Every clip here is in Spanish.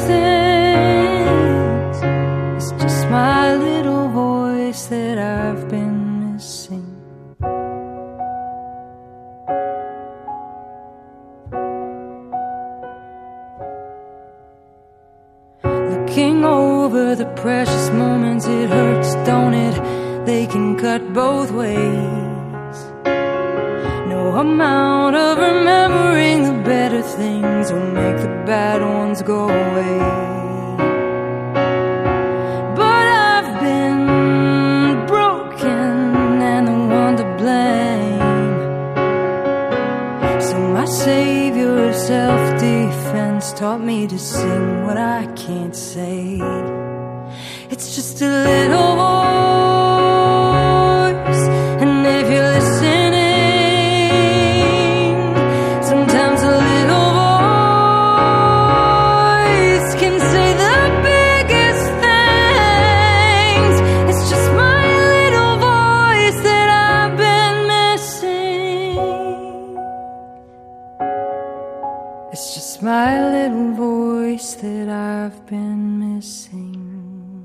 Things. It's just my little voice that I've been missing. Looking over the precious moments, it hurts, don't it? They can cut both ways. No amount bad ones go away. But I've been broken and the one to blame. So my savior of self-defense taught me to sing what I can't say. It's just a little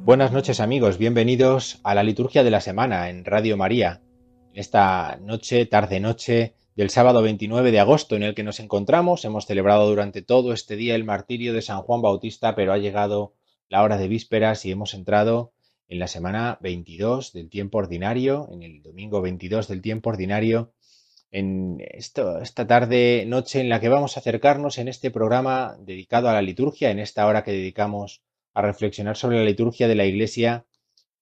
Buenas noches amigos, bienvenidos a la liturgia de la semana en Radio María. Esta noche, tarde noche del sábado 29 de agosto en el que nos encontramos, hemos celebrado durante todo este día el martirio de San Juan Bautista, pero ha llegado la hora de vísperas y hemos entrado en la semana 22 del tiempo ordinario, en el domingo 22 del tiempo ordinario, en esta tarde noche en la que vamos a acercarnos en este programa dedicado a la liturgia, en esta hora que dedicamos a reflexionar sobre la liturgia de la Iglesia,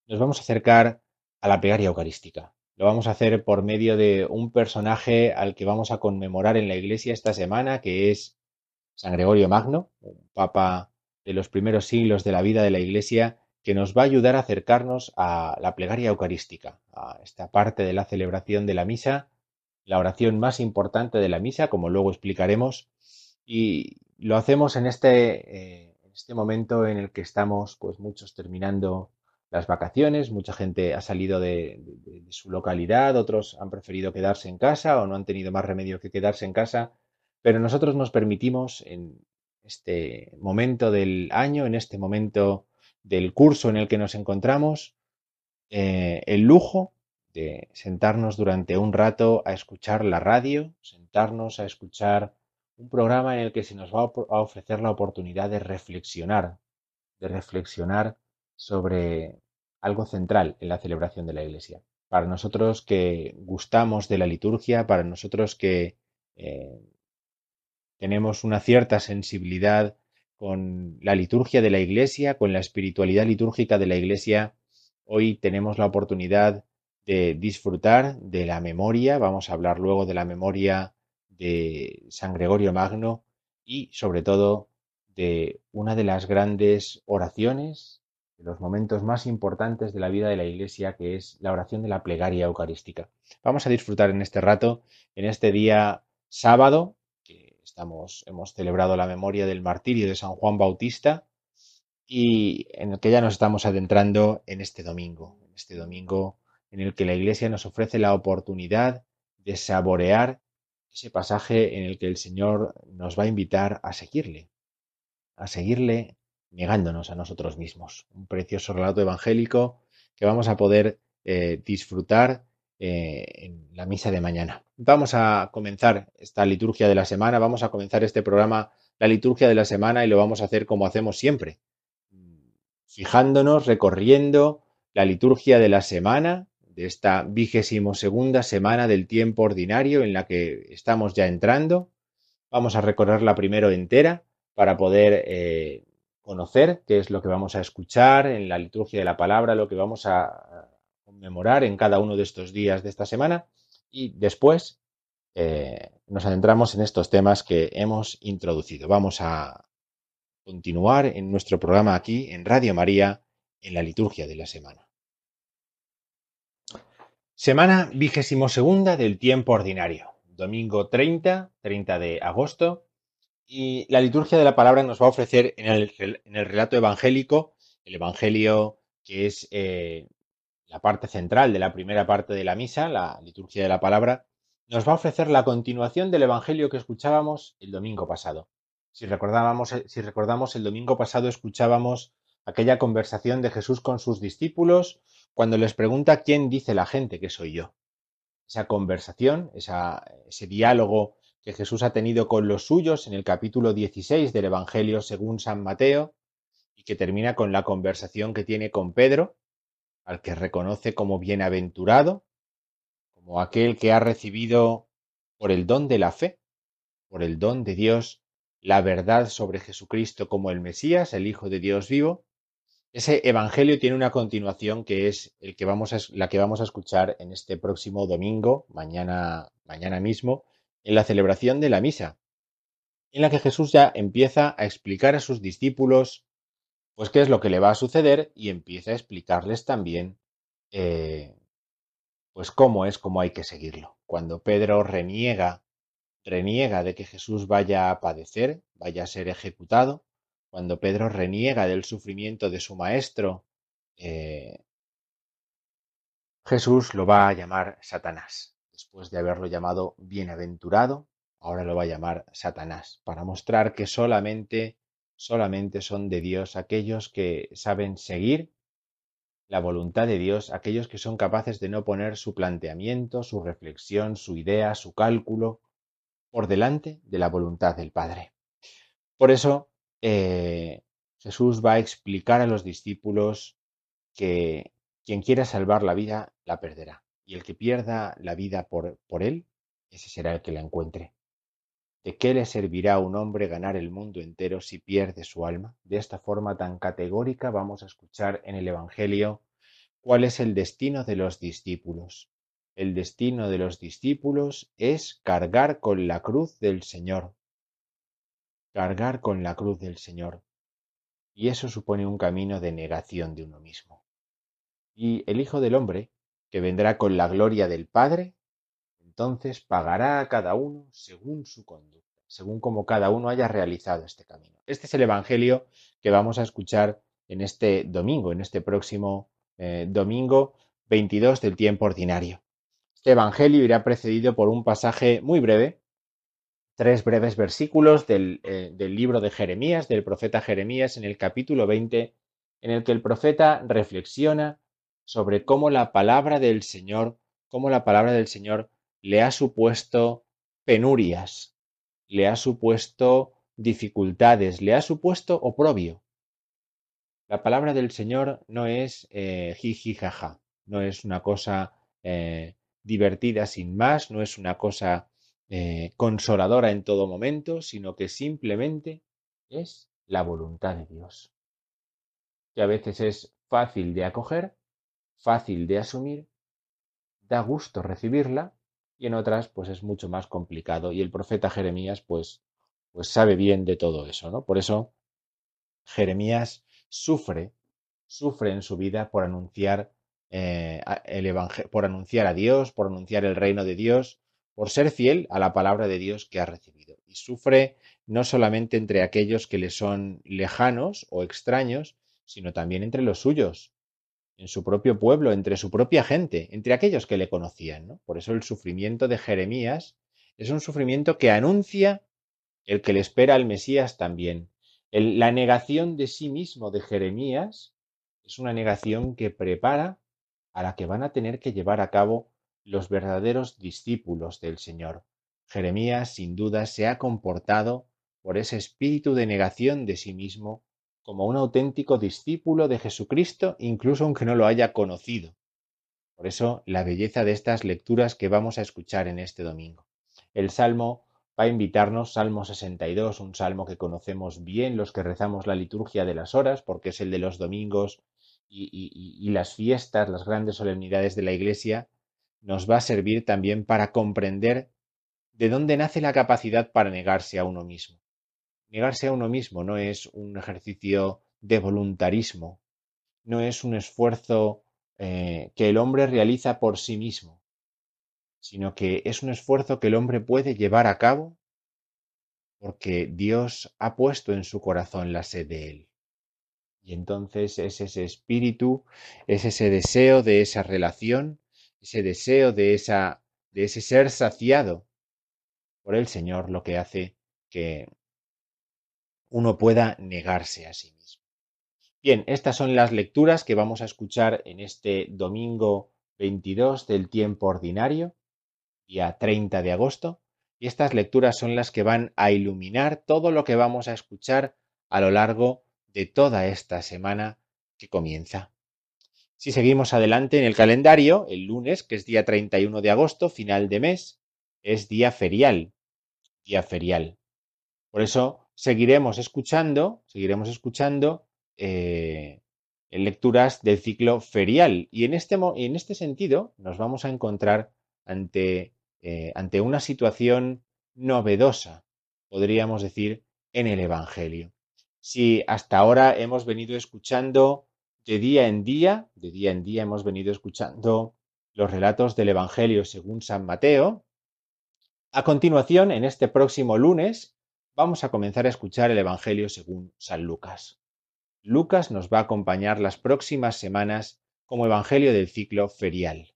nos vamos a acercar a la plegaria eucarística. Lo vamos a hacer por medio de un personaje al que vamos a conmemorar en la Iglesia esta semana, que es San Gregorio Magno, un papa de los primeros siglos de la vida de la Iglesia, que nos va a ayudar a acercarnos a la plegaria eucarística, a esta parte de la celebración de la misa, la oración más importante de la misa, como luego explicaremos, y lo hacemos en este, eh, en este momento en el que estamos, pues muchos terminando las vacaciones, mucha gente ha salido de, su localidad, otros han preferido quedarse en casa o no han tenido más remedio que quedarse en casa, pero nosotros nos permitimos en este momento del año, en este momento del curso en el que nos encontramos, eh, el lujo de sentarnos durante un rato a escuchar la radio, sentarnos a escuchar un programa en el que se nos va a ofrecer la oportunidad de reflexionar, de reflexionar sobre algo central en la celebración de la Iglesia. Para nosotros que gustamos de la liturgia, para nosotros que eh, tenemos una cierta sensibilidad con la liturgia de la Iglesia, con la espiritualidad litúrgica de la Iglesia, hoy tenemos la oportunidad de disfrutar de la memoria, vamos a hablar luego de la memoria de San Gregorio Magno y sobre todo de una de las grandes oraciones, de los momentos más importantes de la vida de la Iglesia, que es la oración de la plegaria eucarística. Vamos a disfrutar en este rato, en este día sábado, que estamos, hemos celebrado la memoria del martirio de San Juan Bautista y en el que ya nos estamos adentrando en este domingo, en este domingo en el que la Iglesia nos ofrece la oportunidad de saborear ese pasaje en el que el Señor nos va a invitar a seguirle, a seguirle negándonos a nosotros mismos. Un precioso relato evangélico que vamos a poder eh, disfrutar eh, en la misa de mañana. Vamos a comenzar esta liturgia de la semana, vamos a comenzar este programa, la liturgia de la semana, y lo vamos a hacer como hacemos siempre, fijándonos, recorriendo la liturgia de la semana, de esta vigésimo segunda semana del tiempo ordinario en la que estamos ya entrando. Vamos a recorrerla primero entera para poder eh, conocer qué es lo que vamos a escuchar en la liturgia de la palabra, lo que vamos a conmemorar en cada uno de estos días de esta semana y después eh, nos adentramos en estos temas que hemos introducido. Vamos a continuar en nuestro programa aquí en Radio María en la liturgia de la semana. Semana vigésimo segunda del tiempo ordinario, domingo 30, 30 de agosto, y la liturgia de la palabra nos va a ofrecer en el, relato evangélico, el evangelio que es eh, la parte central de la primera parte de la misa, la liturgia de la palabra, nos va a ofrecer la continuación del evangelio que escuchábamos el domingo pasado. Si, recordábamos, si recordamos, el domingo pasado escuchábamos aquella conversación de Jesús con sus discípulos cuando les pregunta quién dice la gente que soy yo. Esa conversación, ese diálogo que Jesús ha tenido con los suyos en el capítulo 16 del Evangelio según San Mateo y que termina con la conversación que tiene con Pedro, al que reconoce como bienaventurado, como aquel que ha recibido por el don de la fe, por el don de Dios, la verdad sobre Jesucristo como el Mesías, el Hijo de Dios vivo. Ese evangelio tiene una continuación que es el que vamos a, la que vamos a escuchar en este próximo domingo, mañana, mañana mismo, en la celebración de la misa, en la que Jesús ya empieza a explicar a sus discípulos pues qué es lo que le va a suceder y empieza a explicarles también eh, pues cómo es, cómo hay que seguirlo. Cuando Pedro reniega, reniega de que Jesús vaya a padecer, vaya a ser ejecutado, cuando Pedro reniega del sufrimiento de su maestro, eh, Jesús lo va a llamar Satanás después de haberlo llamado bienaventurado, ahora lo va a llamar Satanás, para mostrar que solamente, solamente son de Dios aquellos que saben seguir la voluntad de Dios, aquellos que son capaces de no poner su planteamiento, su reflexión, su idea, su cálculo por delante de la voluntad del Padre. Por eso eh, Jesús va a explicar a los discípulos que quien quiera salvar la vida la perderá y el que pierda la vida por, por él, ese será el que la encuentre. ¿De qué le servirá a un hombre ganar el mundo entero si pierde su alma? De esta forma tan categórica vamos a escuchar en el Evangelio cuál es el destino de los discípulos. El destino de los discípulos es cargar con la cruz del Señor. Cargar con la cruz del Señor. Y eso supone un camino de negación de uno mismo. Y el Hijo del Hombre que vendrá con la gloria del Padre, entonces pagará a cada uno según su conducta, según como cada uno haya realizado este camino. Este es el Evangelio que vamos a escuchar en este domingo, en este próximo eh, domingo 22 del tiempo ordinario. Este Evangelio irá precedido por un pasaje muy breve, tres breves versículos del, eh, del libro de Jeremías, del profeta Jeremías, en el capítulo 20, en el que el profeta reflexiona sobre cómo la palabra del Señor, cómo la palabra del Señor le ha supuesto penurias, le ha supuesto dificultades, le ha supuesto oprobio. La palabra del Señor no es eh, jiji jaja, no es una cosa eh, divertida sin más, no es una cosa eh, consoladora en todo momento, sino que simplemente es la voluntad de Dios, que a veces es fácil de acoger fácil de asumir, da gusto recibirla y en otras pues es mucho más complicado y el profeta Jeremías pues pues sabe bien de todo eso, ¿no? Por eso Jeremías sufre, sufre en su vida por anunciar eh, el por anunciar a Dios, por anunciar el reino de Dios, por ser fiel a la palabra de Dios que ha recibido. Y sufre no solamente entre aquellos que le son lejanos o extraños, sino también entre los suyos, en su propio pueblo, entre su propia gente, entre aquellos que le conocían. ¿no? Por eso el sufrimiento de Jeremías Es un sufrimiento que anuncia el que le espera al Mesías también. la negación de sí mismo de Jeremías es una negación que prepara a la que van a tener que llevar a cabo los verdaderos discípulos del Señor. Jeremías, sin duda, se ha comportado por ese espíritu de negación de sí mismo como un auténtico discípulo de Jesucristo, incluso aunque no lo haya conocido. Por eso, la belleza de estas lecturas que vamos a escuchar en este domingo. El Salmo va a invitarnos, Salmo 62, un salmo que conocemos bien los que rezamos la liturgia de las horas, porque es el de los domingos y, las fiestas, las grandes solemnidades de la Iglesia, nos va a servir también para comprender de dónde nace la capacidad para negarse a uno mismo. Negarse a uno mismo no es un ejercicio de voluntarismo, no es un esfuerzo eh, que el hombre realiza por sí mismo, sino que es un esfuerzo que el hombre puede llevar a cabo porque Dios ha puesto en su corazón la sed de él. Y entonces es ese espíritu, es ese deseo de esa relación, ese deseo de, esa, de ese ser saciado por el Señor lo que hace que uno pueda negarse a sí mismo. Bien, estas son las lecturas que vamos a escuchar en este domingo 22 del tiempo ordinario, día 30 de agosto, y estas lecturas son las que van a iluminar todo lo que vamos a escuchar a lo largo de toda esta semana que comienza. Si seguimos adelante en el calendario, el lunes, que es día 31 de agosto, final de mes, es día ferial, día ferial. Por eso seguiremos escuchando, seguiremos escuchando eh, lecturas del ciclo ferial. Y en este, este sentido nos vamos a encontrar eh, ante una situación novedosa, podríamos decir, en el Evangelio si hasta ahora hemos venido escuchando de día en día, de día en día hemos venido escuchando los relatos del Evangelio según San Mateo, a continuación, en este próximo lunes, vamos a comenzar a escuchar el Evangelio según San Lucas. Lucas nos va a acompañar las próximas semanas como Evangelio del ciclo ferial.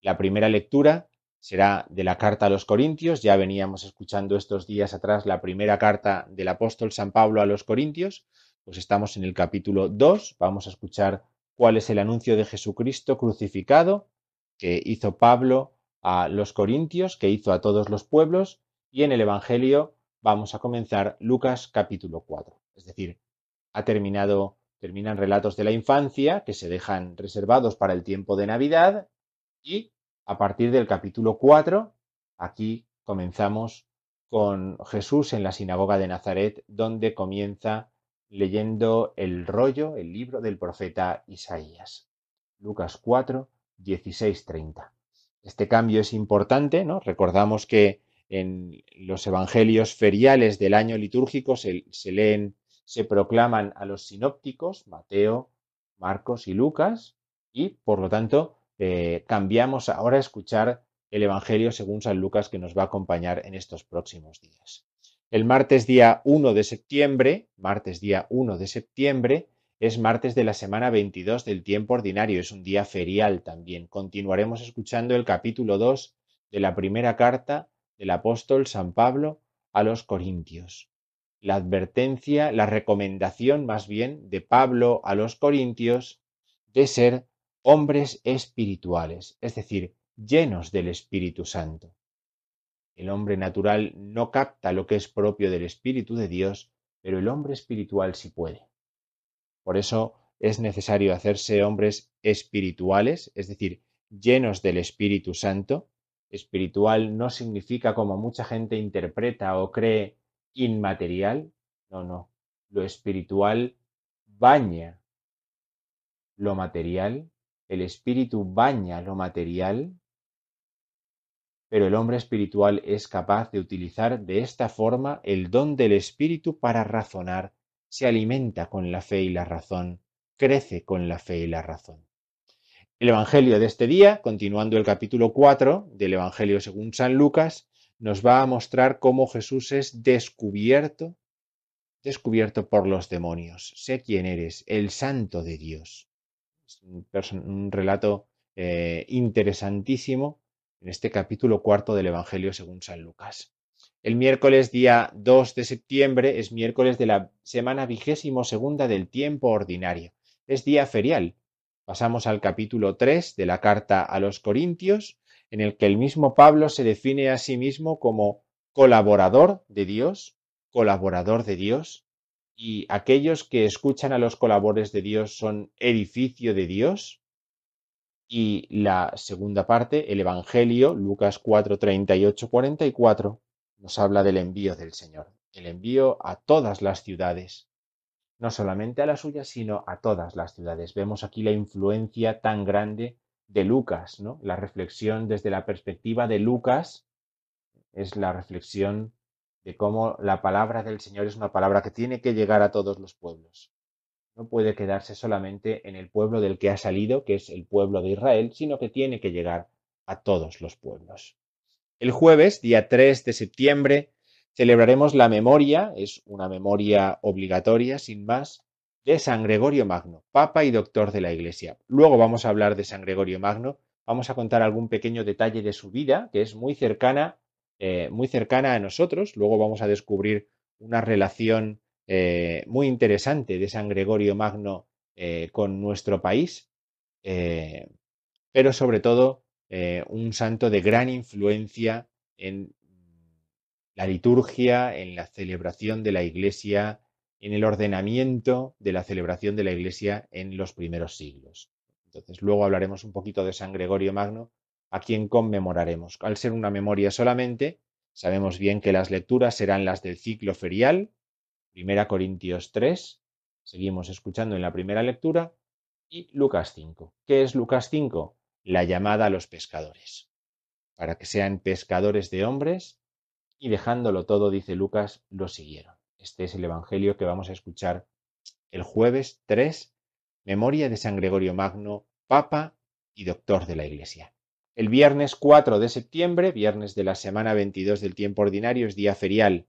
La primera lectura será de la carta a los Corintios. Ya veníamos escuchando estos días atrás la primera carta del apóstol San Pablo a los Corintios. Pues estamos en el capítulo 2. Vamos a escuchar cuál es el anuncio de Jesucristo crucificado que hizo Pablo a los Corintios, que hizo a todos los pueblos. Y en el Evangelio vamos a comenzar Lucas capítulo 4. Es decir, ha terminado, terminan relatos de la infancia que se dejan reservados para el tiempo de Navidad y a partir del capítulo 4, aquí comenzamos con Jesús en la sinagoga de Nazaret, donde comienza leyendo el rollo, el libro del profeta Isaías. Lucas 4, 16, 30. Este cambio es importante, ¿no? Recordamos que en los evangelios feriales del año litúrgico se, se leen, se proclaman a los sinópticos, Mateo, Marcos y Lucas, y por lo tanto eh, cambiamos ahora a escuchar el Evangelio según San Lucas que nos va a acompañar en estos próximos días. El martes día 1 de septiembre, martes día 1 de septiembre, es martes de la semana 22 del tiempo ordinario, es un día ferial también. Continuaremos escuchando el capítulo 2 de la primera carta del apóstol San Pablo a los Corintios. La advertencia, la recomendación más bien de Pablo a los Corintios de ser hombres espirituales, es decir, llenos del Espíritu Santo. El hombre natural no capta lo que es propio del Espíritu de Dios, pero el hombre espiritual sí puede. Por eso es necesario hacerse hombres espirituales, es decir, llenos del Espíritu Santo. Espiritual no significa, como mucha gente interpreta o cree, inmaterial. No, no. Lo espiritual baña lo material el espíritu baña lo material, pero el hombre espiritual es capaz de utilizar de esta forma el don del espíritu para razonar, se alimenta con la fe y la razón, crece con la fe y la razón. El Evangelio de este día, continuando el capítulo 4 del Evangelio según San Lucas, nos va a mostrar cómo Jesús es descubierto, descubierto por los demonios. Sé quién eres, el santo de Dios un, relato eh, interesantísimo en este capítulo cuarto del Evangelio según San Lucas. El miércoles día 2 de septiembre es miércoles de la semana vigésimo segunda del tiempo ordinario. Es día ferial. Pasamos al capítulo 3 de la carta a los Corintios, en el que el mismo Pablo se define a sí mismo como colaborador de Dios, colaborador de Dios, y aquellos que escuchan a los colaboradores de Dios son edificio de Dios. Y la segunda parte, el Evangelio, Lucas 4, 38, 44, nos habla del envío del Señor, el envío a todas las ciudades, no solamente a las suyas, sino a todas las ciudades. Vemos aquí la influencia tan grande de Lucas, ¿no? La reflexión desde la perspectiva de Lucas es la reflexión de cómo la palabra del Señor es una palabra que tiene que llegar a todos los pueblos. No puede quedarse solamente en el pueblo del que ha salido, que es el pueblo de Israel, sino que tiene que llegar a todos los pueblos. El jueves, día 3 de septiembre, celebraremos la memoria, es una memoria obligatoria, sin más, de San Gregorio Magno, Papa y Doctor de la Iglesia. Luego vamos a hablar de San Gregorio Magno, vamos a contar algún pequeño detalle de su vida, que es muy cercana eh, muy cercana a nosotros. Luego vamos a descubrir una relación eh, muy interesante de San Gregorio Magno eh, con nuestro país, pero sobre todo un santo de gran influencia en la liturgia, en la celebración de la Iglesia, en el ordenamiento de la celebración de la Iglesia en los primeros siglos. Entonces, luego hablaremos un poquito de San Gregorio Magno, a quien conmemoraremos. Al ser una memoria solamente, sabemos bien que las lecturas serán las del ciclo ferial, 1 Corintios 3, seguimos escuchando en la primera lectura, y Lucas 5. ¿Qué es Lucas 5? La llamada a los pescadores. Para que sean pescadores de hombres, y dejándolo todo, dice Lucas, lo siguieron. Este es el Evangelio que vamos a escuchar el jueves 3, memoria de San Gregorio Magno, Papa y Doctor de la Iglesia. El viernes 4 de septiembre, viernes de la semana 22 del tiempo ordinario, es día ferial.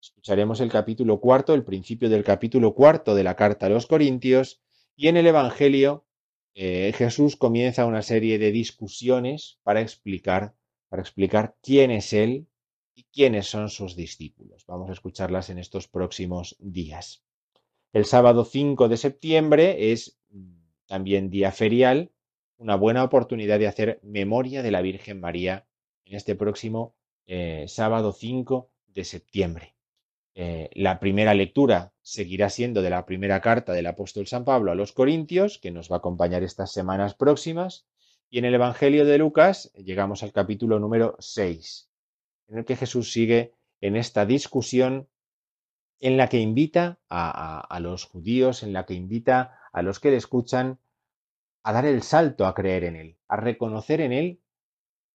Escucharemos el capítulo cuarto, el principio del capítulo cuarto de la carta a los Corintios, y en el Evangelio eh, Jesús comienza una serie de discusiones para explicar, para explicar quién es Él y quiénes son sus discípulos. Vamos a escucharlas en estos próximos días. El sábado 5 de septiembre es también día ferial una buena oportunidad de hacer memoria de la Virgen María en este próximo eh, sábado 5 de septiembre. Eh, la primera lectura seguirá siendo de la primera carta del apóstol San Pablo a los Corintios, que nos va a acompañar estas semanas próximas, y en el Evangelio de Lucas llegamos al capítulo número 6, en el que Jesús sigue en esta discusión en la que invita a los judíos, en la que invita a los que le escuchan a dar el salto a creer en Él, a reconocer en Él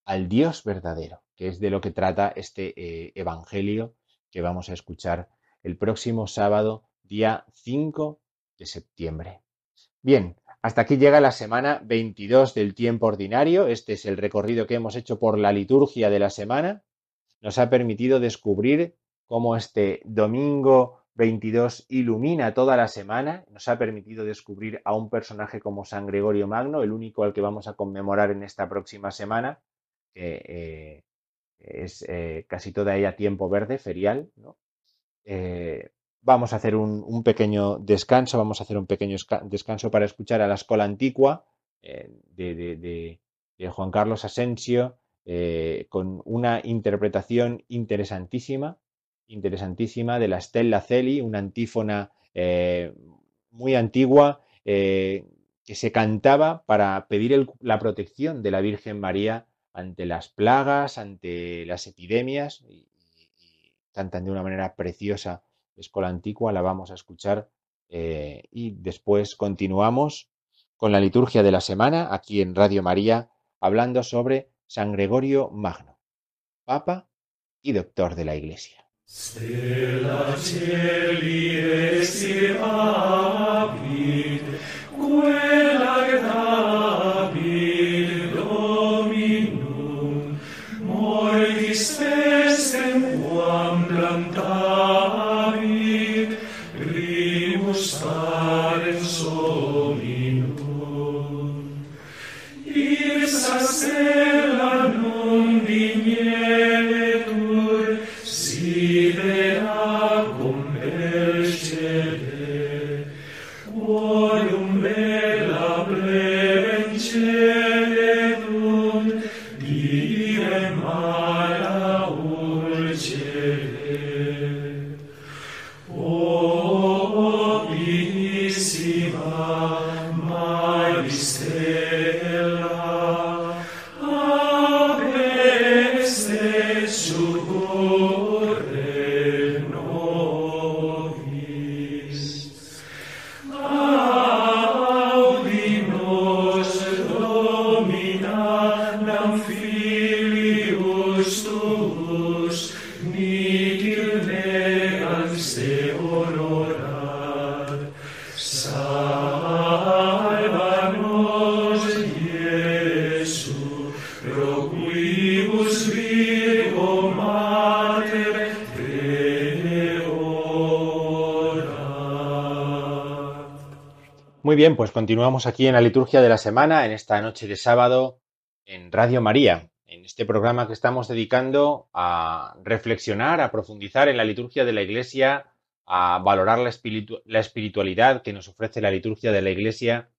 al Dios verdadero, que es de lo que trata este eh, Evangelio que vamos a escuchar el próximo sábado, día 5 de septiembre. Bien, hasta aquí llega la semana 22 del tiempo ordinario. Este es el recorrido que hemos hecho por la liturgia de la semana. Nos ha permitido descubrir cómo este domingo 22 ilumina toda la semana, nos ha permitido descubrir a un personaje como San Gregorio Magno, el único al que vamos a conmemorar en esta próxima semana, eh, es eh, casi toda ella tiempo verde, ferial. Eh, vamos a hacer un, pequeño descanso, vamos a hacer un pequeño descanso para escuchar a la escuela antigua de, de, Juan Carlos Asensio, con una interpretación interesantísima interesantísima de la Stella Celi, una antífona eh, muy antigua eh, que se cantaba para pedir la protección de la Virgen María ante las plagas, ante las epidemias, y, cantan de una manera preciosa Escola Antigua, la vamos a escuchar eh, y después continuamos con la liturgia de la semana aquí en Radio María, hablando sobre San Gregorio Magno, Papa y Doctor de la Iglesia. Shema bien, pues continuamos aquí en la liturgia de la semana, en esta noche de sábado, en Radio María, en este programa que estamos dedicando a reflexionar, a profundizar en la liturgia de la Iglesia, a valorar la, espiritu la espiritualidad que nos ofrece la liturgia de la Iglesia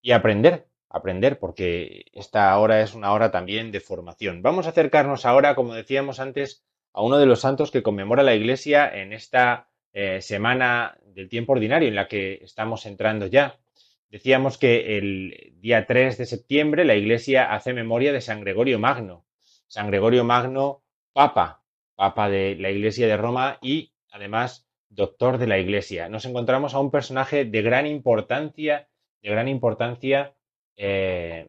y aprender, aprender, porque esta hora es una hora también de formación. Vamos a acercarnos ahora, como decíamos antes, a uno de los santos que conmemora la Iglesia en esta eh, semana del tiempo ordinario en la que estamos entrando ya. Decíamos que el día 3 de septiembre la Iglesia hace memoria de San Gregorio Magno. San Gregorio Magno, papa, papa de la Iglesia de Roma y además doctor de la Iglesia. Nos encontramos a un personaje de gran importancia, de gran importancia eh,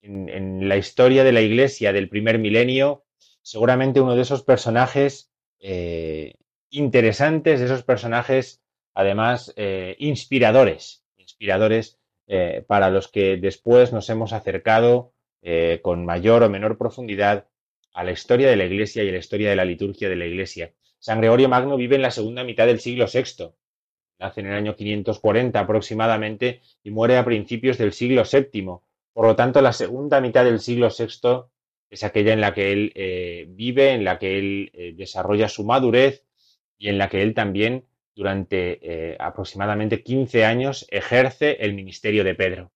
en, la historia de la Iglesia del primer milenio, seguramente uno de esos personajes eh, interesantes, de esos personajes además eh, inspiradores eh, para los que después nos hemos acercado eh, con mayor o menor profundidad a la historia de la Iglesia y a la historia de la liturgia de la Iglesia. San Gregorio Magno vive en la segunda mitad del siglo VI. Nace en el año 540 aproximadamente y muere a principios del siglo VII. Por lo tanto, la segunda mitad del siglo VI es aquella en la que él eh, vive, en la que él desarrolla su madurez y en la que él también durante eh, aproximadamente 15 años ejerce el ministerio de Pedro.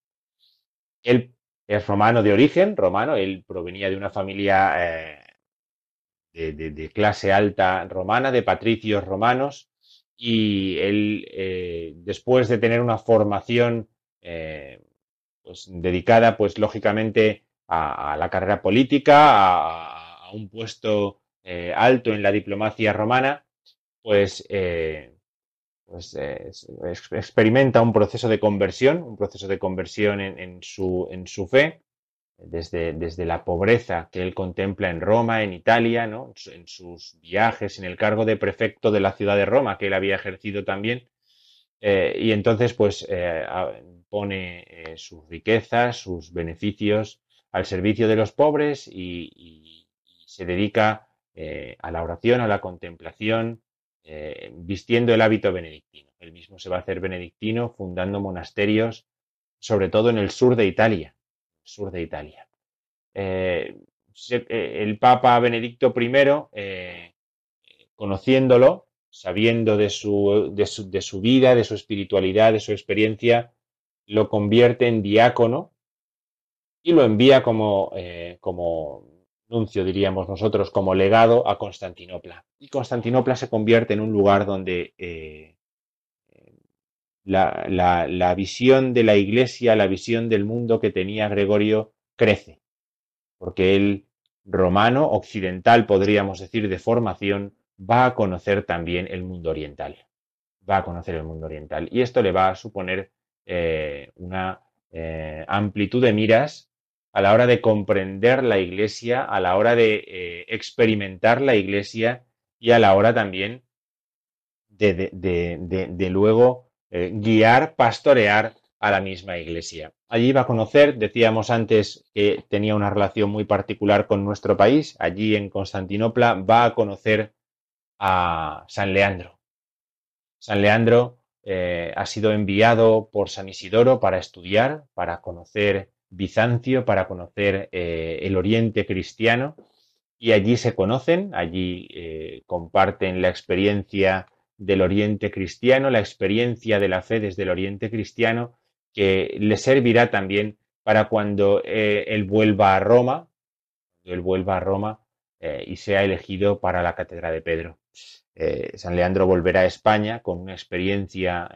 Él es romano de origen, romano, él provenía de una familia eh, de, clase alta romana, de patricios romanos, y él, eh, después de tener una formación pues, dedicada, pues lógicamente, a, la carrera política, a, un puesto alto en la diplomacia romana, pues pues, experimenta un proceso de conversión, un proceso de conversión en, su, fe, desde, desde, la pobreza que él contempla en Roma, en Italia, ¿no? en sus viajes, en el cargo de prefecto de la ciudad de Roma, que él había ejercido también. Eh, y entonces, pues, eh, pone eh, sus riquezas, sus beneficios al servicio de los pobres y, se dedica a la oración, a la contemplación, eh, vistiendo el hábito benedictino. Él mismo se va a hacer benedictino fundando monasterios, sobre todo en el sur de Italia. Sur de Italia. Eh, eh, el Papa Benedicto I, conociéndolo, sabiendo de su, de, su, de su vida, de su espiritualidad, de su experiencia, lo convierte en diácono y lo envía como, como nuncio, diríamos nosotros, como legado a Constantinopla. Y Constantinopla se convierte en un lugar donde eh, la, la, visión de la iglesia, la visión del mundo que tenía Gregorio crece, porque él, romano, occidental, podríamos decir, de formación, va a conocer también el mundo oriental. Va a conocer el mundo oriental. Y esto le va a suponer eh, una eh, amplitud de miras a la hora de comprender la iglesia, a la hora de eh, experimentar la iglesia y a la hora también de, luego eh, guiar, pastorear a la misma iglesia. Allí va a conocer, decíamos antes que tenía una relación muy particular con nuestro país, allí en Constantinopla va a conocer a San Leandro. San Leandro eh, ha sido enviado por San Isidoro para estudiar, para conocer Bizancio para conocer eh, el oriente cristiano y allí se conocen, allí eh, comparten la experiencia del oriente cristiano, la experiencia de la fe desde el oriente cristiano, que le servirá también para cuando eh, él vuelva a Roma, cuando él vuelva a Roma y sea elegido para la cátedra de Pedro. San Leandro volverá a España con una experiencia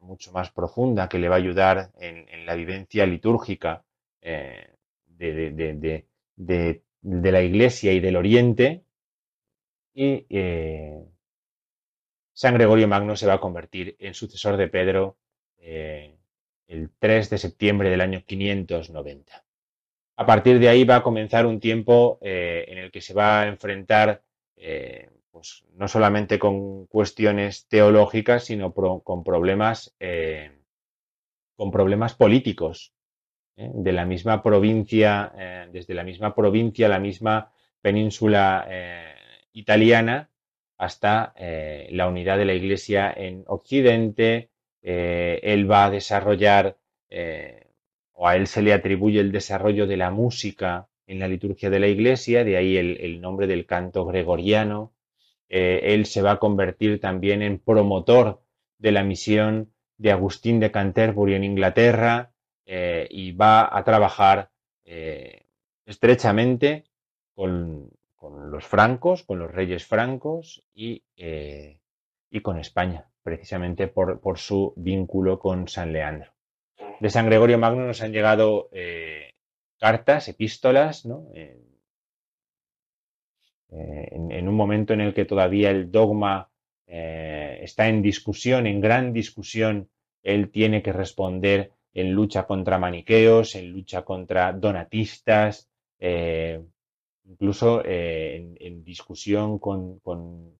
mucho más profunda que le va a ayudar en la vivencia litúrgica eh, de, de, de, de, la Iglesia y del Oriente, y eh, San Gregorio Magno se va a convertir en sucesor de Pedro eh, el 3 de septiembre del año 590. A partir de ahí va a comenzar un tiempo en el que se va a enfrentar pues no solamente con cuestiones teológicas, sino con problemas con problemas políticos. ¿Eh? de la misma provincia, eh, desde la misma provincia, la misma península eh, italiana, hasta la unidad de la Iglesia en Occidente, él va a desarrollar, o a él se le atribuye el desarrollo de la música en la liturgia de la iglesia, de ahí el, nombre del canto gregoriano. él se va a convertir también en promotor de la misión de Agustín de Canterbury en Inglaterra y va a trabajar estrechamente con, los francos, con los reyes francos y, eh, y con España, precisamente por, su vínculo con San Leandro. De San Gregorio Magno nos han llegado eh, cartas, epístolas, eh, en, un momento en el que todavía el dogma está en discusión, en gran discusión, él tiene que responder en lucha contra maniqueos, en lucha contra donatistas, incluso eh, en, discusión con,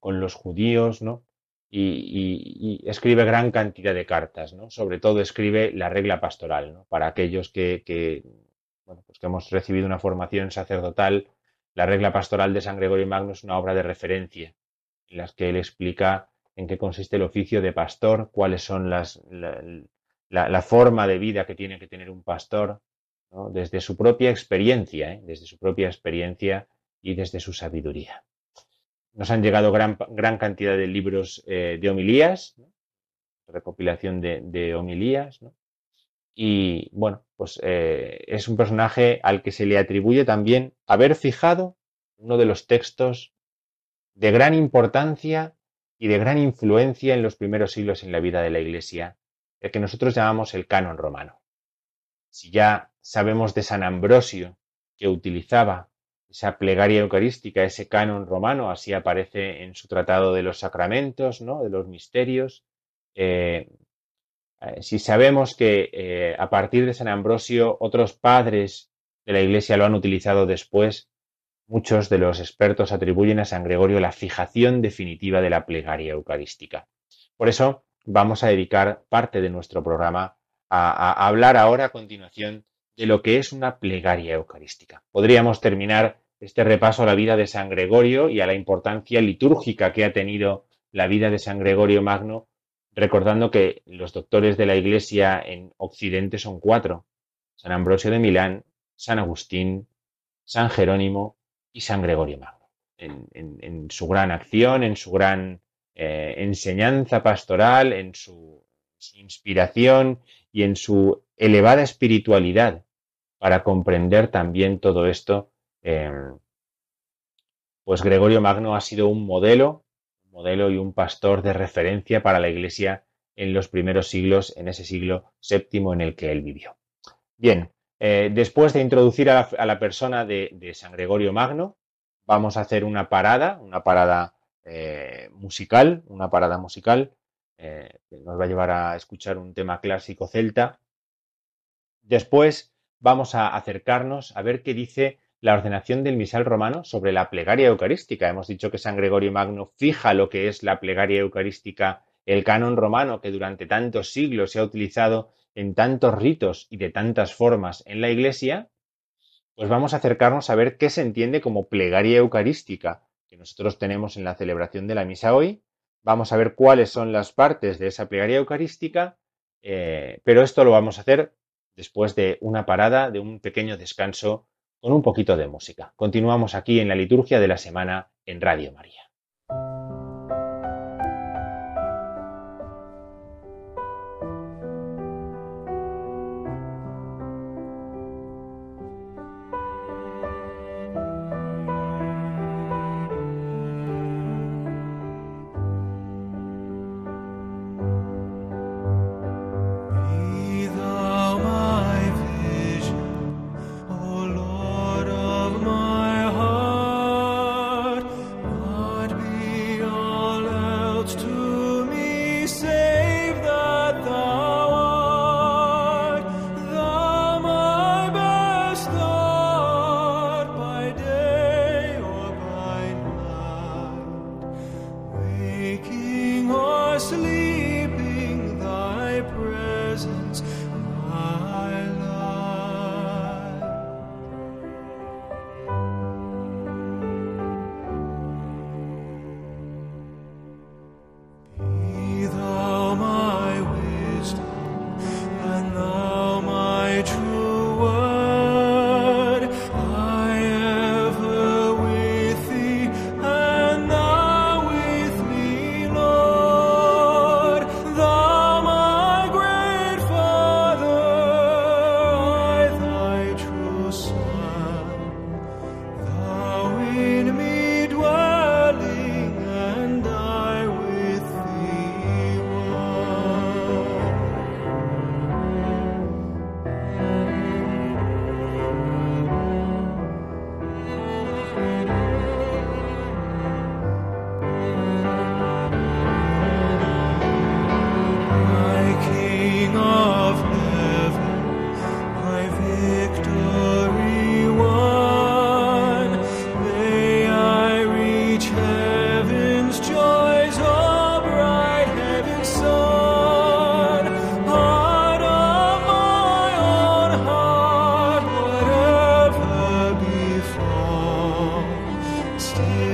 los judíos, ¿no? Y, escribe gran cantidad de cartas, ¿no? Sobre todo escribe la regla pastoral, ¿no? Para aquellos que, bueno, pues que hemos recibido una formación sacerdotal, la regla pastoral de San Gregorio Magno es una obra de referencia, en las que él explica en qué consiste el oficio de pastor, cuáles son las, la forma de vida que tiene que tener un pastor, desde su propia experiencia, ¿eh? desde su propia experiencia y desde su sabiduría. Nos han llegado gran, gran cantidad de libros eh, de homilías, recopilación de, homilías, y bueno, pues eh, es un personaje al que se le atribuye también haber fijado uno de los textos de gran importancia y de gran influencia en los primeros siglos en la vida de la Iglesia, el que nosotros llamamos el canon romano. Si ya sabemos de San Ambrosio, que utilizaba esa plegaria eucarística, ese canon romano, así aparece en su tratado de los sacramentos, ¿no? de los misterios. Eh, eh, si sabemos que eh, a partir de San Ambrosio otros padres de la Iglesia lo han utilizado después, muchos de los expertos atribuyen a San Gregorio la fijación definitiva de la plegaria eucarística. Por eso vamos a dedicar parte de nuestro programa a, hablar ahora a continuación de lo que es una plegaria eucarística. Podríamos terminar este repaso a la vida de San Gregorio y a la importancia litúrgica que ha tenido la vida de San Gregorio Magno, recordando que los doctores de la Iglesia en Occidente son cuatro, San Ambrosio de Milán, San Agustín, San Jerónimo y San Gregorio Magno. En, su gran acción, en su gran eh, enseñanza pastoral, en su inspiración y en su elevada espiritualidad para comprender también todo esto, em, pues Gregorio Magno ha sido un modelo, modelo y un pastor de referencia para la Iglesia en los primeros siglos, en ese siglo séptimo en el que él vivió. Bien, eh, después de introducir a la, persona de, San Gregorio Magno, vamos a hacer una parada, una parada eh, musical, una parada musical eh, nos va a llevar a escuchar un tema clásico celta. Después vamos a acercarnos a ver qué dice la ordenación del misal romano sobre la plegaria eucarística. Hemos dicho que San Gregorio Magno fija lo que es la plegaria eucarística, el canon romano que durante tantos siglos se ha utilizado en tantos ritos y de tantas formas en la Iglesia, pues vamos a acercarnos a ver qué se entiende como plegaria eucarística que nosotros tenemos en la celebración de la misa hoy Vamos a ver cuáles son las partes de esa plegaria eucarística, eh, pero esto lo vamos a hacer después de una parada, de un pequeño descanso con un poquito de música. Continuamos aquí en la liturgia de la semana en Radio María. still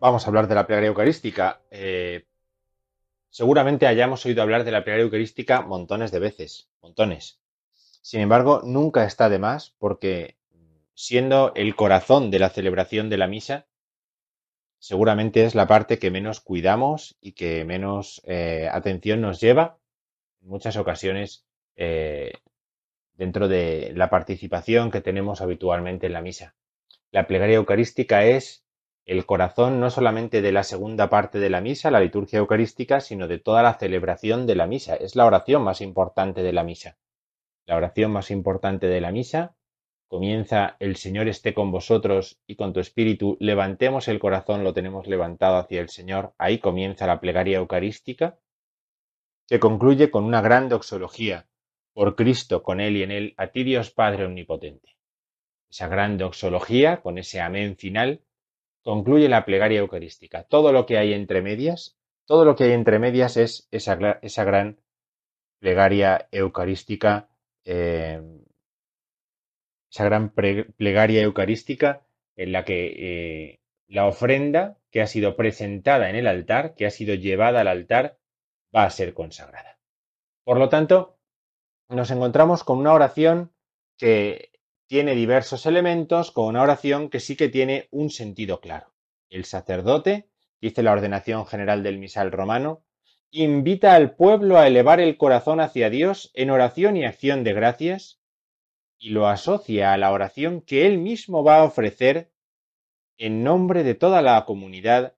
vamos a hablar de la plegaria eucarística. Eh, seguramente hayamos oído hablar de la plegaria eucarística montones de veces, montones. Sin embargo, nunca está de más porque siendo el corazón de la celebración de la misa, seguramente es la parte que menos cuidamos y que menos eh, atención nos lleva en muchas ocasiones eh, dentro de la participación que tenemos habitualmente en la misa. La plegaria eucarística es el corazón no solamente de la segunda parte de la misa, la liturgia eucarística, sino de toda la celebración de la misa. Es la oración más importante de la misa. La oración más importante de la misa comienza el Señor esté con vosotros y con tu espíritu, levantemos el corazón, lo tenemos levantado hacia el Señor, ahí comienza la plegaria eucarística, que concluye con una gran doxología, por Cristo, con Él y en Él, a ti Dios Padre Omnipotente. Esa gran doxología, con ese amén final, concluye la plegaria eucarística. Todo lo que hay entre medias, todo lo que hay entre medias es esa, esa gran plegaria eucarística, eh, esa gran plegaria eucarística en la que eh, la ofrenda que ha sido presentada en el altar, que ha sido llevada al altar, va a ser consagrada. Por lo tanto, nos encontramos con una oración que tiene diversos elementos con una oración que sí que tiene un sentido claro. El sacerdote, dice la ordenación general del misal romano, invita al pueblo a elevar el corazón hacia Dios en oración y acción de gracias y lo asocia a la oración que él mismo va a ofrecer en nombre de toda la comunidad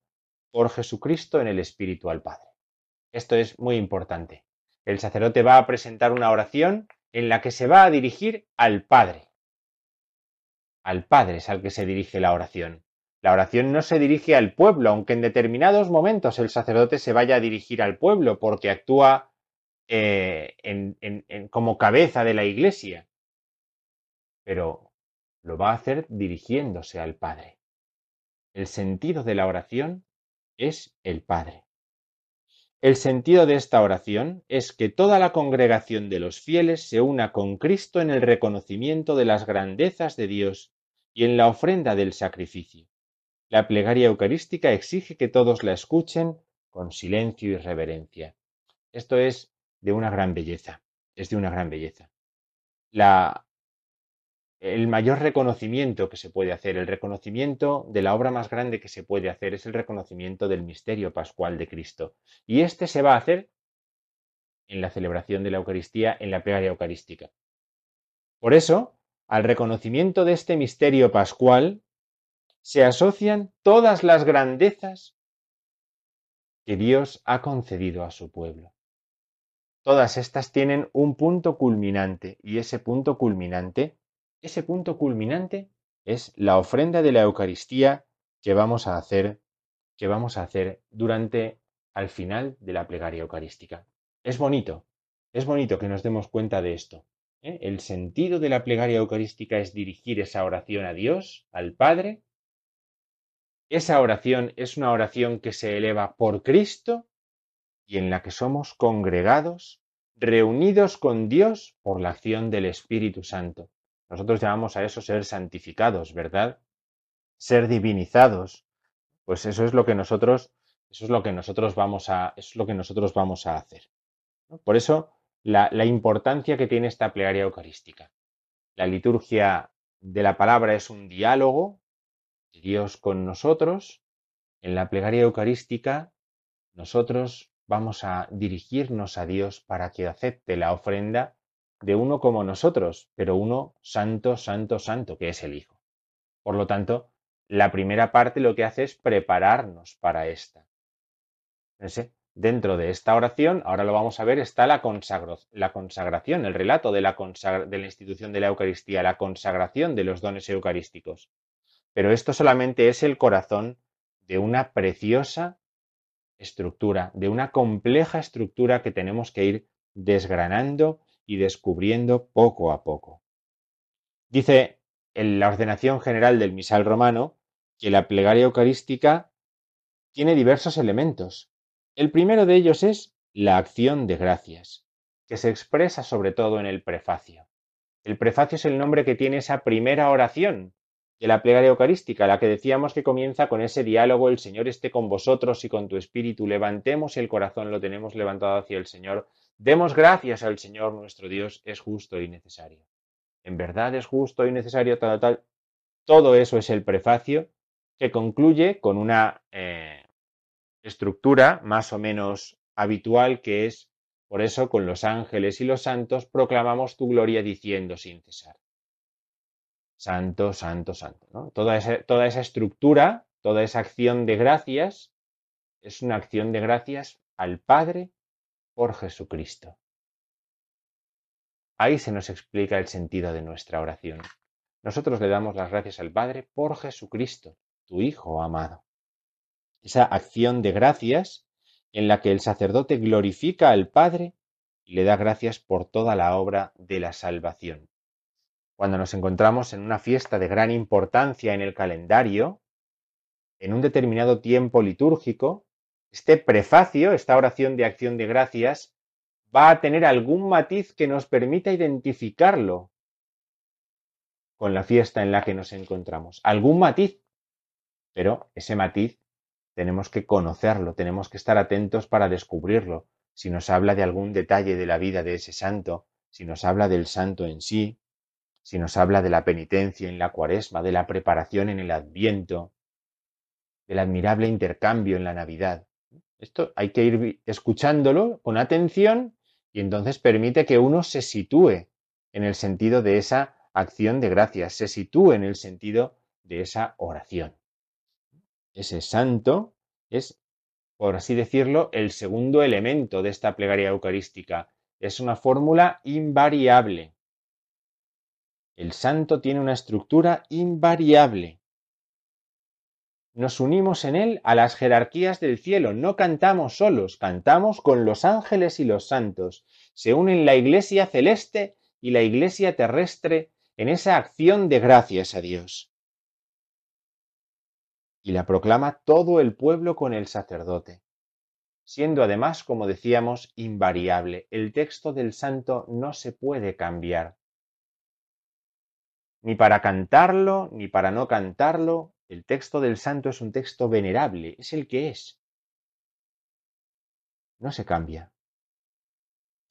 por Jesucristo en el Espíritu al Padre. Esto es muy importante. El sacerdote va a presentar una oración en la que se va a dirigir al Padre al Padre es al que se dirige la oración. La oración no se dirige al pueblo, aunque en determinados momentos el sacerdote se vaya a dirigir al pueblo porque actúa eh, como cabeza de la iglesia. Pero lo va a hacer dirigiéndose al Padre. El sentido de la oración es el Padre. El sentido de esta oración es que toda la congregación de los fieles se una con Cristo en el reconocimiento de las grandezas de Dios y en la ofrenda del sacrificio. La plegaria eucarística exige que todos la escuchen con silencio y reverencia. Esto es de una gran belleza, es de una gran belleza. La, el mayor reconocimiento que se puede hacer, el reconocimiento de la obra más grande que se puede hacer es el reconocimiento del misterio pascual de Cristo. Y este se va a hacer en la celebración de la Eucaristía, en la plegaria eucarística. Por eso, al reconocimiento de este misterio pascual se asocian todas las grandezas que Dios ha concedido a su pueblo. Todas estas tienen un punto culminante y ese punto culminante ese punto culminante es la ofrenda de la Eucaristía que vamos a hacer, que vamos a hacer durante al final de la plegaria eucarística. Es bonito, es bonito que nos demos cuenta de esto. ¿Eh? El sentido de la plegaria eucarística es dirigir esa oración a Dios, al Padre. Esa oración es una oración que se eleva por Cristo y en la que somos congregados, reunidos con Dios por la acción del Espíritu Santo. Nosotros llamamos a eso ser santificados, ¿verdad? Ser divinizados. Pues eso es lo que nosotros, eso es lo que nosotros vamos a, es lo que nosotros vamos a hacer. Por eso, la, importancia que tiene esta plegaria eucarística. La liturgia de la palabra es un diálogo de Dios con nosotros. En la plegaria eucarística, nosotros vamos a dirigirnos a Dios para que acepte la ofrenda de uno como nosotros, pero uno santo, santo, santo, que es el Hijo. Por lo tanto, la primera parte lo que hace es prepararnos para esta. Dentro de esta oración, ahora lo vamos a ver, está la, consagración, el relato de la, de la institución de la Eucaristía, la consagración de los dones eucarísticos. Pero esto solamente es el corazón de una preciosa estructura, de una compleja estructura que tenemos que ir desgranando y descubriendo poco a poco. Dice en la ordenación general del misal romano que la plegaria eucarística tiene diversos elementos. El primero de ellos es la acción de gracias, que se expresa sobre todo en el prefacio. El prefacio es el nombre que tiene esa primera oración, de la plegaria eucarística, la que decíamos que comienza con ese diálogo, el Señor esté con vosotros y con tu espíritu, levantemos el corazón, lo tenemos levantado hacia el Señor, demos gracias al Señor nuestro Dios, es justo y necesario. En verdad es justo y necesario, tal, tal. Todo eso es el prefacio que concluye con una eh, estructura más o menos habitual que es, por eso, con los ángeles y los santos proclamamos tu gloria diciendo sin cesar. Santo, santo, santo. ¿no? Toda, esa, toda esa estructura, toda esa acción de gracias, es una acción de gracias al Padre por Jesucristo. Ahí se nos explica el sentido de nuestra oración. Nosotros le damos las gracias al Padre por Jesucristo, tu Hijo amado. Esa acción de gracias en la que el sacerdote glorifica al Padre y le da gracias por toda la obra de la salvación cuando nos encontramos en una fiesta de gran importancia en el calendario, en un determinado tiempo litúrgico, este prefacio, esta oración de acción de gracias, va a tener algún matiz que nos permita identificarlo con la fiesta en la que nos encontramos. Algún matiz, pero ese matiz tenemos que conocerlo, tenemos que estar atentos para descubrirlo. Si nos habla de algún detalle de la vida de ese santo, si nos habla del santo en sí, si nos habla de la penitencia en la cuaresma, de la preparación en el adviento, del admirable intercambio en la Navidad. Esto hay que ir escuchándolo con atención y entonces permite que uno se sitúe en el sentido de esa acción de gracias, se sitúe en el sentido de esa oración. Ese santo es, por así decirlo, el segundo elemento de esta plegaria eucarística. Es una fórmula invariable. El santo tiene una estructura invariable. Nos unimos en él a las jerarquías del cielo, no cantamos solos, cantamos con los ángeles y los santos. Se unen la iglesia celeste y la iglesia terrestre en esa acción de gracias a Dios. Y la proclama todo el pueblo con el sacerdote, siendo además, como decíamos, invariable. El texto del santo no se puede cambiar ni para cantarlo, ni para no cantarlo. El texto del santo es un texto venerable, es el que es. No se cambia.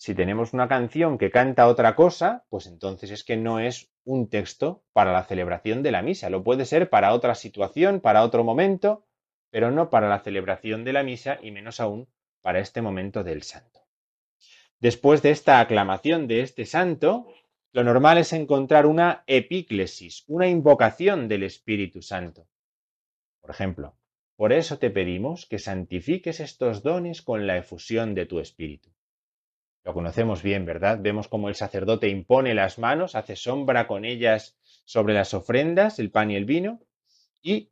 Si tenemos una canción que canta otra cosa, pues entonces es que no es un texto para la celebración de la misa. Lo puede ser para otra situación, para otro momento, pero no para la celebración de la misa y menos aún para este momento del santo. Después de esta aclamación de este santo, lo normal es encontrar una epíclesis, una invocación del Espíritu Santo. Por ejemplo, por eso te pedimos que santifiques estos dones con la efusión de tu Espíritu. Lo conocemos bien, ¿verdad? Vemos cómo el sacerdote impone las manos, hace sombra con ellas sobre las ofrendas, el pan y el vino, y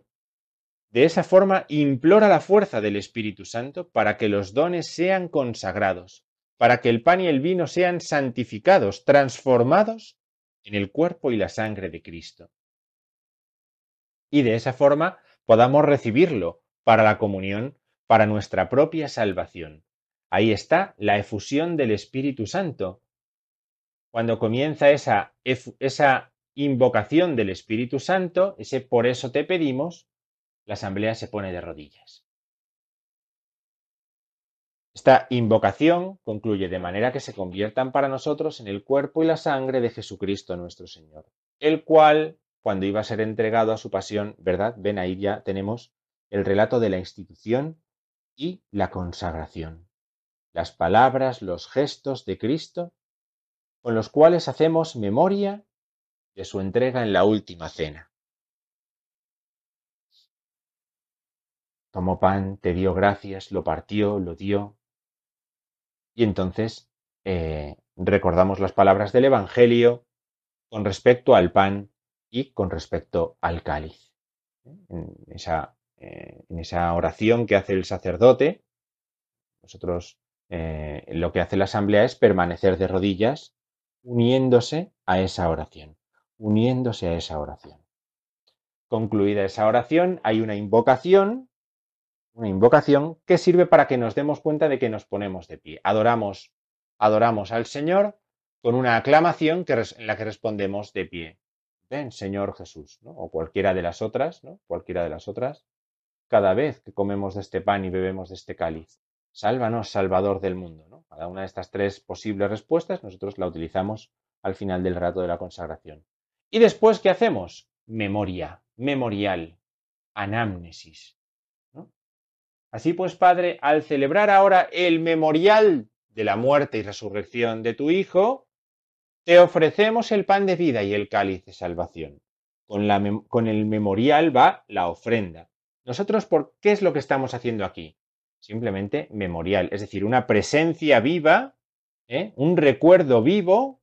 de esa forma implora la fuerza del Espíritu Santo para que los dones sean consagrados, para que el pan y el vino sean santificados, transformados en el cuerpo y la sangre de Cristo. Y de esa forma podamos recibirlo para la comunión, para nuestra propia salvación. Ahí está la efusión del Espíritu Santo. Cuando comienza esa, invocación del Espíritu Santo, ese por eso te pedimos, la asamblea se pone de rodillas. Esta invocación concluye de manera que se conviertan para nosotros en el cuerpo y la sangre de Jesucristo nuestro Señor, el cual, cuando iba a ser entregado a su pasión, ¿verdad? Ven ahí ya tenemos el relato de la institución y la consagración. Las palabras, los gestos de Cristo, con los cuales hacemos memoria de su entrega en la última cena. Tomó pan, te dio gracias, lo partió, lo dio, y entonces eh, recordamos las palabras del Evangelio con respecto al pan y con respecto al cáliz. En esa, eh, en esa oración que hace el sacerdote, nosotros eh, lo que hace la asamblea es permanecer de rodillas uniéndose a esa oración, uniéndose a esa oración. Concluida esa oración, hay una invocación una invocación que sirve para que nos demos cuenta de que nos ponemos de pie. Adoramos, adoramos al Señor con una aclamación que, en la que respondemos de pie. ven Señor Jesús, o cualquiera de las otras, ¿no? cualquiera de las otras, cada vez que comemos de este pan y bebemos de este cáliz. Sálvanos, Salvador del mundo. ¿no? Cada una de estas tres posibles respuestas nosotros la utilizamos al final del rato de la consagración. ¿Y después qué hacemos? Memoria, memorial, anamnesis. Así pues, Padre, al celebrar ahora el memorial de la muerte y resurrección de tu Hijo, te ofrecemos el pan de vida y el cáliz de salvación. Con, la con el memorial va la ofrenda. Nosotros, ¿por qué es lo que estamos haciendo aquí? Simplemente memorial, es decir, una presencia viva, ¿eh? un recuerdo vivo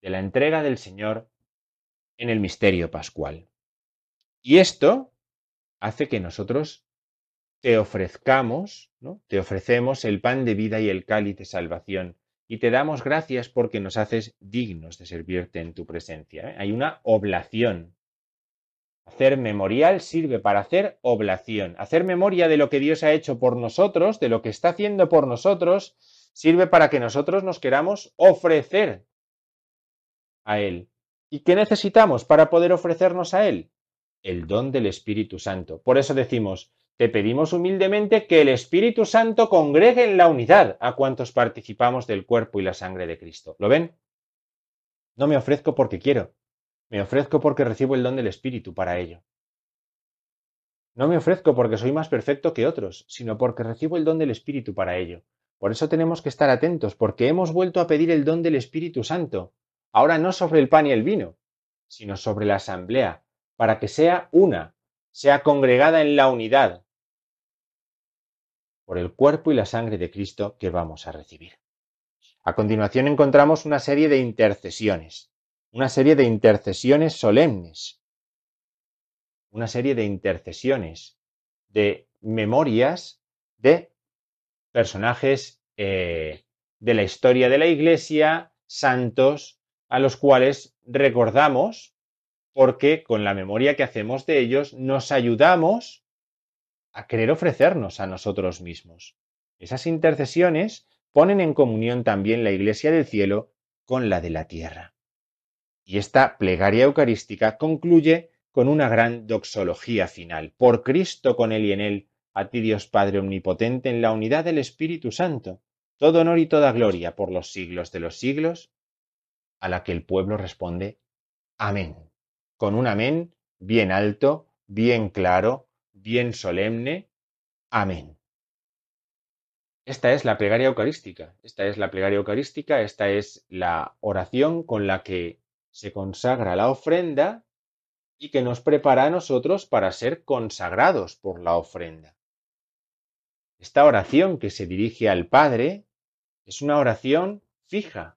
de la entrega del Señor en el misterio pascual. Y esto hace que nosotros te ofrezcamos, ¿no? te ofrecemos el pan de vida y el cáliz de salvación, y te damos gracias porque nos haces dignos de servirte en tu presencia. ¿eh? Hay una oblación. Hacer memorial sirve para hacer oblación. Hacer memoria de lo que Dios ha hecho por nosotros, de lo que está haciendo por nosotros, sirve para que nosotros nos queramos ofrecer a Él. ¿Y qué necesitamos para poder ofrecernos a Él? El don del Espíritu Santo. Por eso decimos, te pedimos humildemente que el Espíritu Santo congregue en la unidad a cuantos participamos del cuerpo y la sangre de Cristo. ¿Lo ven? No me ofrezco porque quiero, me ofrezco porque recibo el don del Espíritu para ello. No me ofrezco porque soy más perfecto que otros, sino porque recibo el don del Espíritu para ello. Por eso tenemos que estar atentos, porque hemos vuelto a pedir el don del Espíritu Santo, ahora no sobre el pan y el vino, sino sobre la asamblea, para que sea una, sea congregada en la unidad, por el cuerpo y la sangre de Cristo que vamos a recibir. A continuación encontramos una serie de intercesiones, una serie de intercesiones solemnes, una serie de intercesiones, de memorias de personajes eh, de la historia de la Iglesia, santos, a los cuales recordamos porque con la memoria que hacemos de ellos nos ayudamos a querer ofrecernos a nosotros mismos. Esas intercesiones ponen en comunión también la Iglesia del cielo con la de la tierra. Y esta plegaria eucarística concluye con una gran doxología final. Por Cristo con Él y en Él, a ti Dios Padre Omnipotente, en la unidad del Espíritu Santo, todo honor y toda gloria por los siglos de los siglos, a la que el pueblo responde, Amén. Con un amén bien alto, bien claro, bien solemne. Amén. Esta es la plegaria eucarística. Esta es la plegaria eucarística, esta es la oración con la que se consagra la ofrenda y que nos prepara a nosotros para ser consagrados por la ofrenda. Esta oración que se dirige al Padre es una oración fija.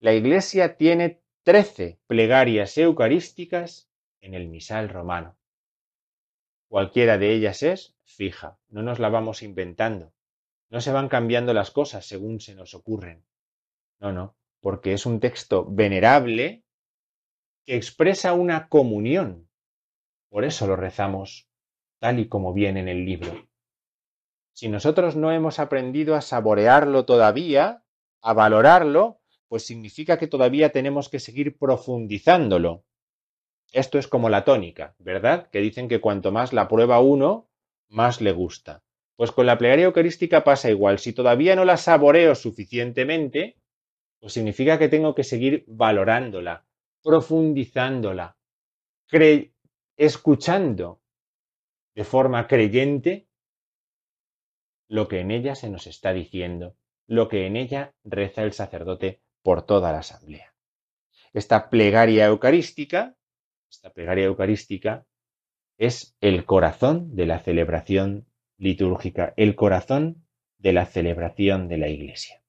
La Iglesia tiene trece plegarias eucarísticas en el misal romano. Cualquiera de ellas es fija, no nos la vamos inventando. No se van cambiando las cosas según se nos ocurren. No, no, porque es un texto venerable que expresa una comunión. Por eso lo rezamos tal y como viene en el libro. Si nosotros no hemos aprendido a saborearlo todavía, a valorarlo, pues significa que todavía tenemos que seguir profundizándolo. Esto es como la tónica, ¿verdad? Que dicen que cuanto más la prueba uno, más le gusta. Pues con la plegaria eucarística pasa igual. Si todavía no la saboreo suficientemente, pues significa que tengo que seguir valorándola, profundizándola, escuchando de forma creyente lo que en ella se nos está diciendo, lo que en ella reza el sacerdote por toda la asamblea. Esta plegaria eucarística esta plegaria eucarística, es el corazón de la celebración litúrgica, el corazón de la celebración de la Iglesia.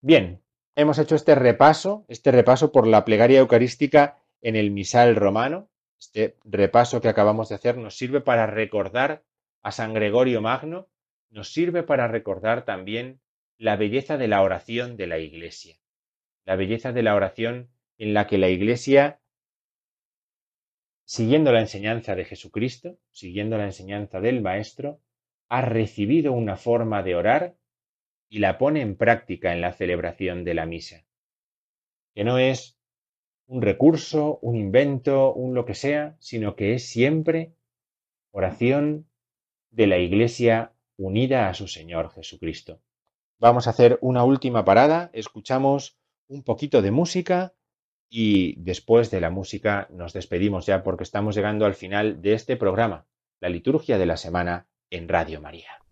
Bien, hemos hecho este repaso, este repaso por la plegaria eucarística en el misal romano. Este repaso que acabamos de hacer nos sirve para recordar a San Gregorio Magno, nos sirve para recordar también la belleza de la oración de la Iglesia, la belleza de la oración en la que la Iglesia siguiendo la enseñanza de Jesucristo, siguiendo la enseñanza del Maestro, ha recibido una forma de orar y la pone en práctica en la celebración de la misa, que no es un recurso, un invento, un lo que sea, sino que es siempre oración de la Iglesia unida a su Señor Jesucristo. Vamos a hacer una última parada, escuchamos un poquito de música y después de la música nos despedimos ya porque estamos llegando al final de este programa, la liturgia de la semana en Radio María.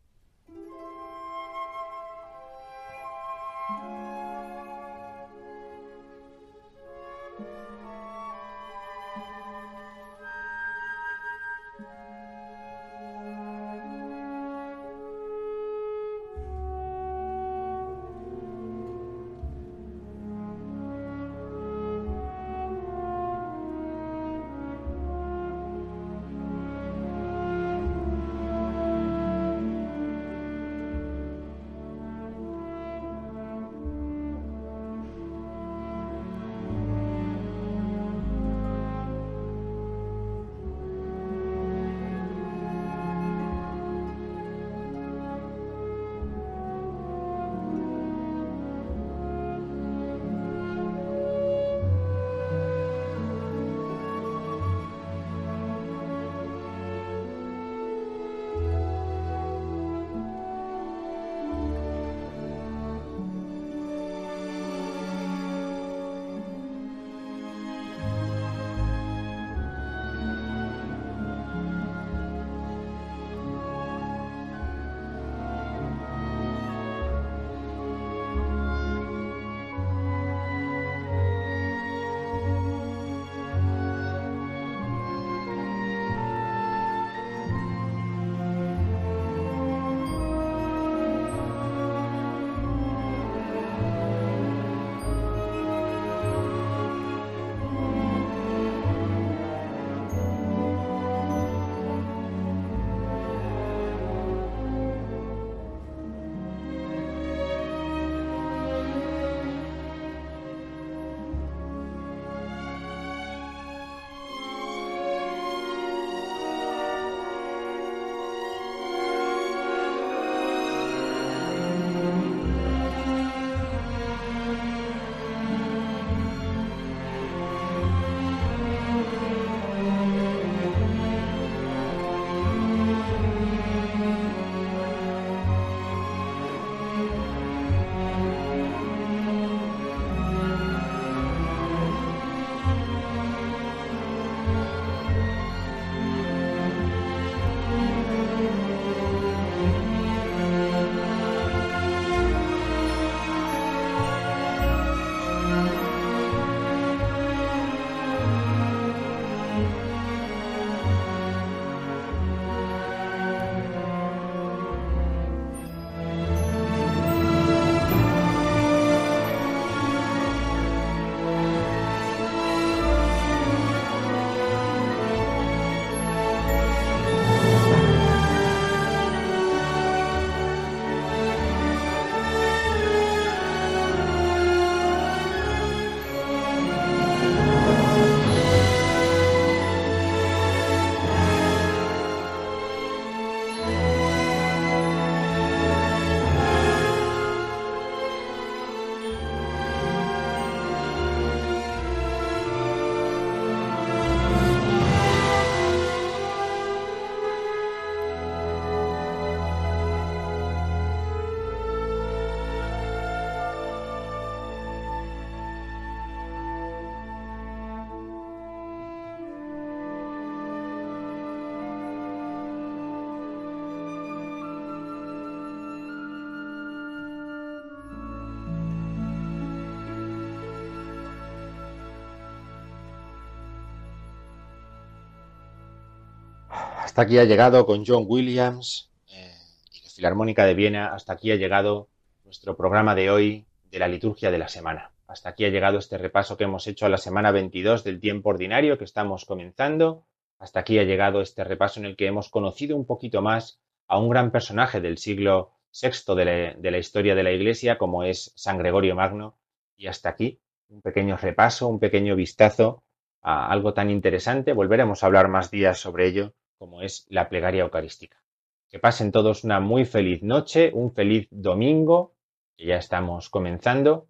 Hasta aquí ha llegado con John Williams eh, y la Filarmónica de Viena, hasta aquí ha llegado nuestro programa de hoy de la liturgia de la semana. Hasta aquí ha llegado este repaso que hemos hecho a la semana 22 del tiempo ordinario que estamos comenzando. Hasta aquí ha llegado este repaso en el que hemos conocido un poquito más a un gran personaje del siglo VI de la, de la historia de la Iglesia como es San Gregorio Magno. Y hasta aquí un pequeño repaso, un pequeño vistazo a algo tan interesante. Volveremos a hablar más días sobre ello como es la plegaria eucarística. Que pasen todos una muy feliz noche, un feliz domingo, que ya estamos comenzando,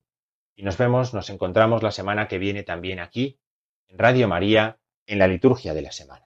Y nos vemos, nos encontramos la semana que viene también aquí, en Radio María, en la liturgia de la semana.